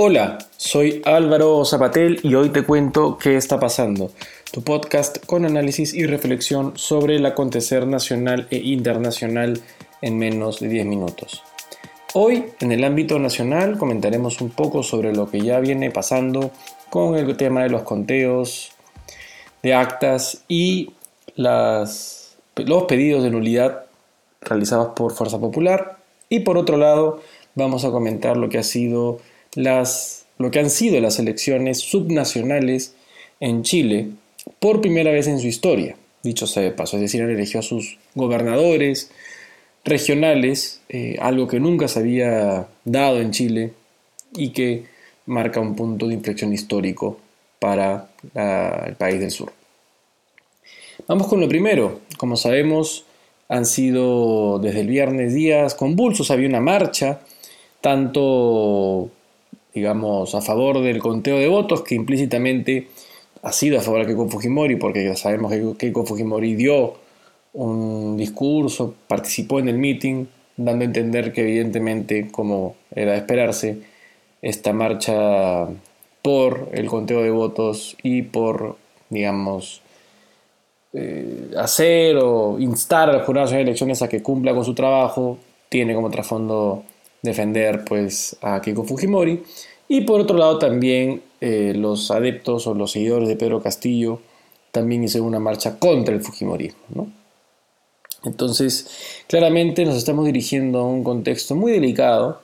Hola, soy Álvaro Zapatel y hoy te cuento qué está pasando, tu podcast con análisis y reflexión sobre el acontecer nacional e internacional en menos de 10 minutos. Hoy, en el ámbito nacional, comentaremos un poco sobre lo que ya viene pasando con el tema de los conteos de actas y los pedidos de nulidad realizados por Fuerza Popular. Y por otro lado, vamos a comentar lo que ha sido las, lo que han sido las elecciones subnacionales en Chile por primera vez en su historia, dicho sea de paso, es decir, han elegido a sus gobernadores regionales, eh, algo que nunca se había dado en Chile y que marca un punto de inflexión histórico para el país del sur. Vamos con lo primero. Como sabemos, han sido desde el viernes días convulsos, había una marcha, tanto digamos, a favor del conteo de votos, que implícitamente ha sido a favor de Keiko Fujimori, porque ya sabemos que Keiko Fujimori dio un discurso, participó en el meeting, dando a entender que evidentemente, como era de esperarse, esta marcha por el conteo de votos y por, digamos, eh, hacer o instar al jurado de elecciones a que cumpla con su trabajo, tiene como trasfondo defender pues a Keiko Fujimori y por otro lado también eh, los adeptos o los seguidores de Pedro Castillo también hicieron una marcha contra el Fujimorismo. Entonces, claramente nos estamos dirigiendo a un contexto muy delicado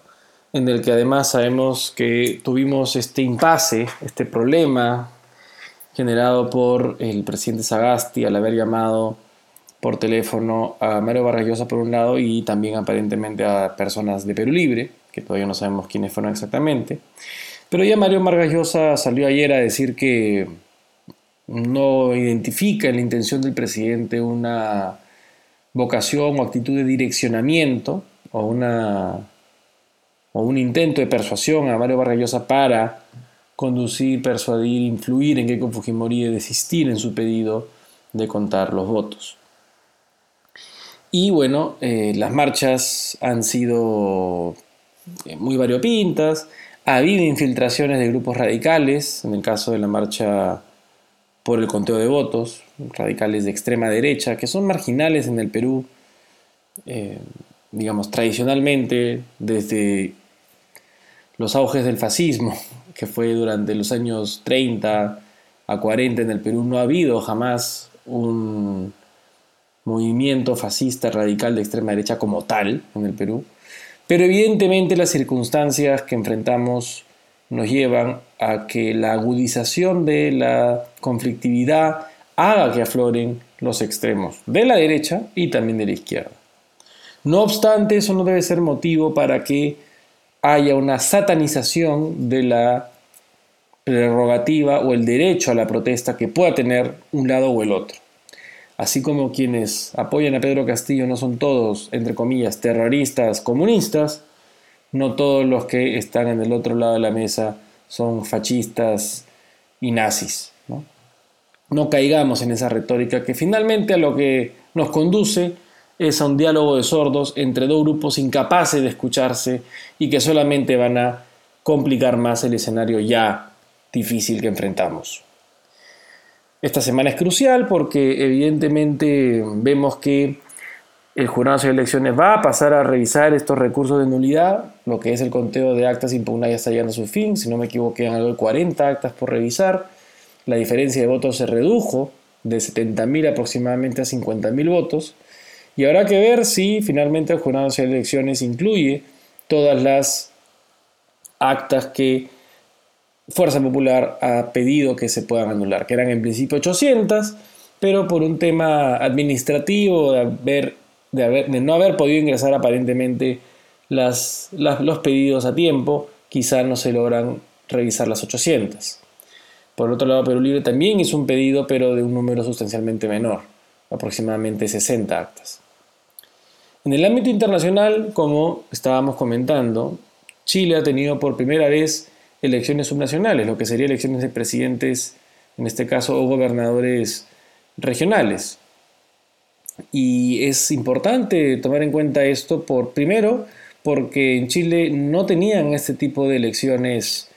en el que además sabemos que tuvimos este impasse, este problema generado por el presidente Sagasti al haber llamado por teléfono a Mario Vargas por un lado y también aparentemente a personas de Perú Libre, que todavía no sabemos quiénes fueron exactamente. Pero ya Mario Vargas salió ayer a decir que no identifica en la intención del presidente una vocación o actitud de direccionamiento o, una, o un intento de persuasión a Mario Vargas para conducir, persuadir, influir en Keiko Fujimori de desistir en su pedido de contar los votos. Y bueno, eh, las marchas han sido eh, muy variopintas, ha habido infiltraciones de grupos radicales, en el caso de la marcha por el conteo de votos, radicales de extrema derecha, que son marginales en el Perú, eh, digamos, tradicionalmente, desde los auges del fascismo, que fue durante los años 30 a 40 en el Perú, no ha habido jamás un movimiento fascista radical de extrema derecha como tal en el Perú, pero evidentemente las circunstancias que enfrentamos nos llevan a que la agudización de la conflictividad haga que afloren los extremos de la derecha y también de la izquierda. No obstante, eso no debe ser motivo para que haya una satanización de la prerrogativa o el derecho a la protesta que pueda tener un lado o el otro así como quienes apoyan a Pedro Castillo no son todos, entre comillas, terroristas comunistas, no todos los que están en el otro lado de la mesa son fascistas y nazis. No, caigamos en esa retórica que finalmente a lo que nos conduce es a un diálogo de sordos entre dos grupos incapaces de escucharse y que solamente van a complicar más el escenario ya difícil que enfrentamos. Esta semana es crucial porque evidentemente vemos que el Jurado de Elecciones va a pasar a revisar estos recursos de nulidad, lo que es el conteo de actas impugnadas ya está llegando a su fin, si no me equivoco quedan algo de 40 actas por revisar, la diferencia de votos se redujo de 70.000 aproximadamente a 50.000 votos, y habrá que ver si finalmente el Jurado de Elecciones incluye todas las actas que Fuerza Popular ha pedido que se puedan anular, que eran en principio 800, pero por un tema administrativo de, no haber podido ingresar aparentemente las, los pedidos a tiempo, quizá no se logran revisar las 800. Por otro lado, Perú Libre también hizo un pedido, pero de un número sustancialmente menor, aproximadamente 60 actas. En el ámbito internacional, como estábamos comentando, Chile ha tenido por primera vez elecciones subnacionales, lo que sería elecciones de presidentes, en este caso, o gobernadores regionales. Y es importante tomar en cuenta esto por, primero, porque en Chile no tenían este tipo de elecciones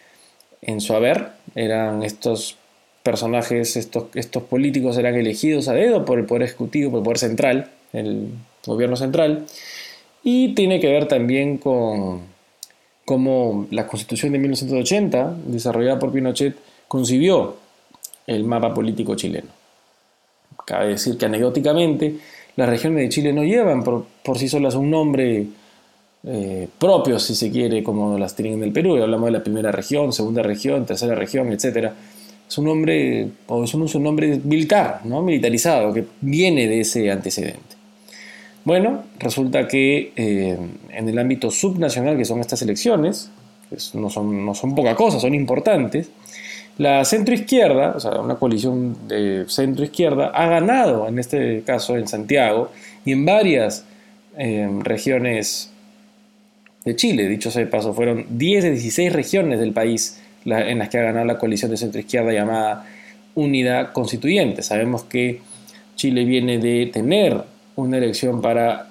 en su haber. Eran estos personajes, estos, estos políticos eran elegidos a dedo por el Poder Ejecutivo, por el Poder Central, el gobierno central. Y tiene que ver también con cómo la Constitución de 1980, desarrollada por Pinochet, concibió el mapa político chileno. Cabe decir que anecdóticamente las regiones de Chile no llevan por, sí solas un nombre eh, propio, si se quiere, como las tienen en el Perú. Hablamos de la primera región, segunda región, tercera región, etc. Es un nombre, o es un, nombre militar, ¿no? militarizado, que viene de ese antecedente. Bueno, resulta que eh, en el ámbito subnacional, que son estas elecciones, no, son, no son poca cosa, son importantes, la centroizquierda, o sea, una coalición de centroizquierda, ha ganado, en este caso en Santiago y en varias eh, regiones de Chile. Dicho sea de paso, fueron 10 de 16 regiones del país en las que ha ganado la coalición de centroizquierda llamada Unidad Constituyente. Sabemos que Chile viene de tener una elección para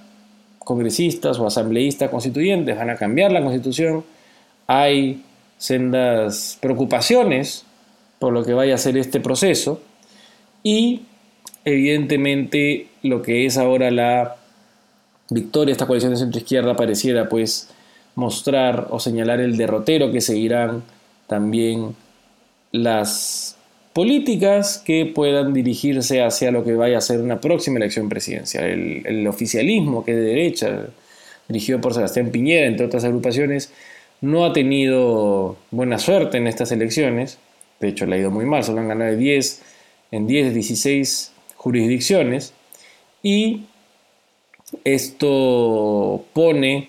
congresistas o asambleístas constituyentes, van a cambiar la constitución. Hay sendas preocupaciones por lo que vaya a ser este proceso y evidentemente lo que es ahora la victoria de esta coalición de centro izquierda pareciera pues mostrar o señalar el derrotero que seguirán también las políticas que puedan dirigirse hacia lo que vaya a ser una próxima elección presidencial. El, oficialismo que es de derecha, dirigido por Sebastián Piñera, entre otras agrupaciones, no ha tenido buena suerte en estas elecciones de hecho, le ha ido muy mal, solo han ganado 10 en 10 de 16 jurisdicciones. Y esto pone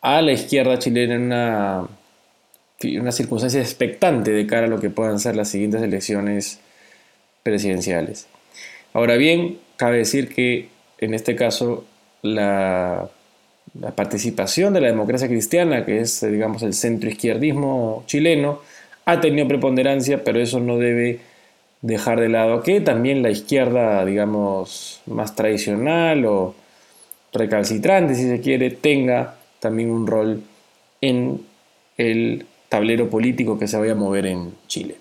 a la izquierda chilena en una, una circunstancia expectante de cara a lo que puedan ser las siguientes elecciones presidenciales. Ahora bien, cabe decir que en este caso la, participación de la democracia cristiana, que es digamos el centro izquierdismo chileno, ha tenido preponderancia, pero eso no debe dejar de lado que también la izquierda, digamos, más tradicional o recalcitrante, si se quiere, tenga también un rol en el tablero político que se vaya a mover en Chile.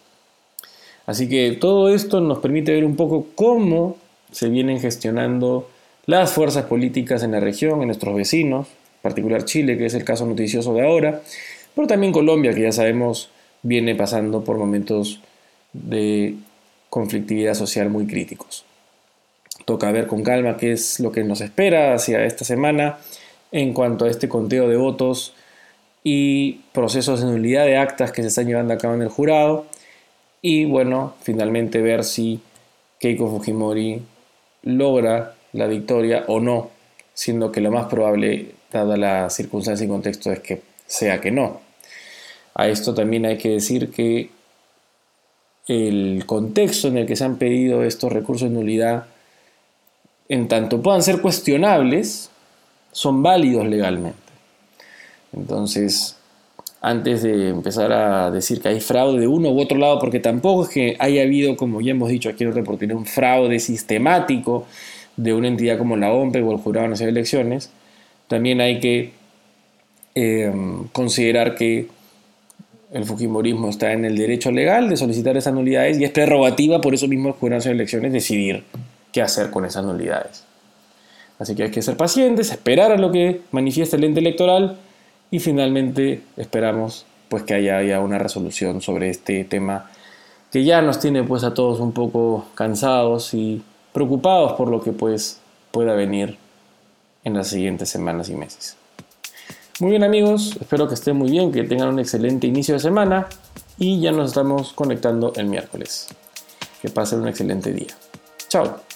Así que todo esto nos permite ver un poco cómo se vienen gestionando las fuerzas políticas en la región, en nuestros vecinos, en particular Chile, que es el caso noticioso de ahora, pero también Colombia, que ya sabemos viene pasando por momentos de conflictividad social muy críticos. Toca ver con calma qué es lo que nos espera hacia esta semana en cuanto a este conteo de votos y procesos de nulidad de actas que se están llevando a cabo en el jurado. Y bueno, finalmente ver si Keiko Fujimori logra la victoria o no, siendo que lo más probable, dada la circunstancia y contexto, es que sea que no. A esto también hay que decir que el contexto en el que se han pedido estos recursos de nulidad, en tanto puedan ser cuestionables, son válidos legalmente. Entonces, antes de empezar a decir que hay fraude de uno u otro lado, porque tampoco es que haya habido, como ya hemos dicho aquí en otra oportunidad, un fraude sistemático de una entidad como la OMPE o el Jurado Nacional de Elecciones, también hay que eh, considerar que el Fujimorismo está en el derecho legal de solicitar esas nulidades y es prerrogativa, por eso mismo, el de elecciones decidir qué hacer con esas nulidades. Así que hay que ser pacientes, esperar a lo que manifieste el ente electoral y finalmente esperamos pues que haya, una resolución sobre este tema que ya nos tiene pues a todos un poco cansados y preocupados por lo que pues pueda venir en las siguientes semanas y meses. Muy bien amigos, espero que estén muy bien, que tengan un excelente inicio de semana y ya nos estamos conectando el miércoles. Que pasen un excelente día. Chao.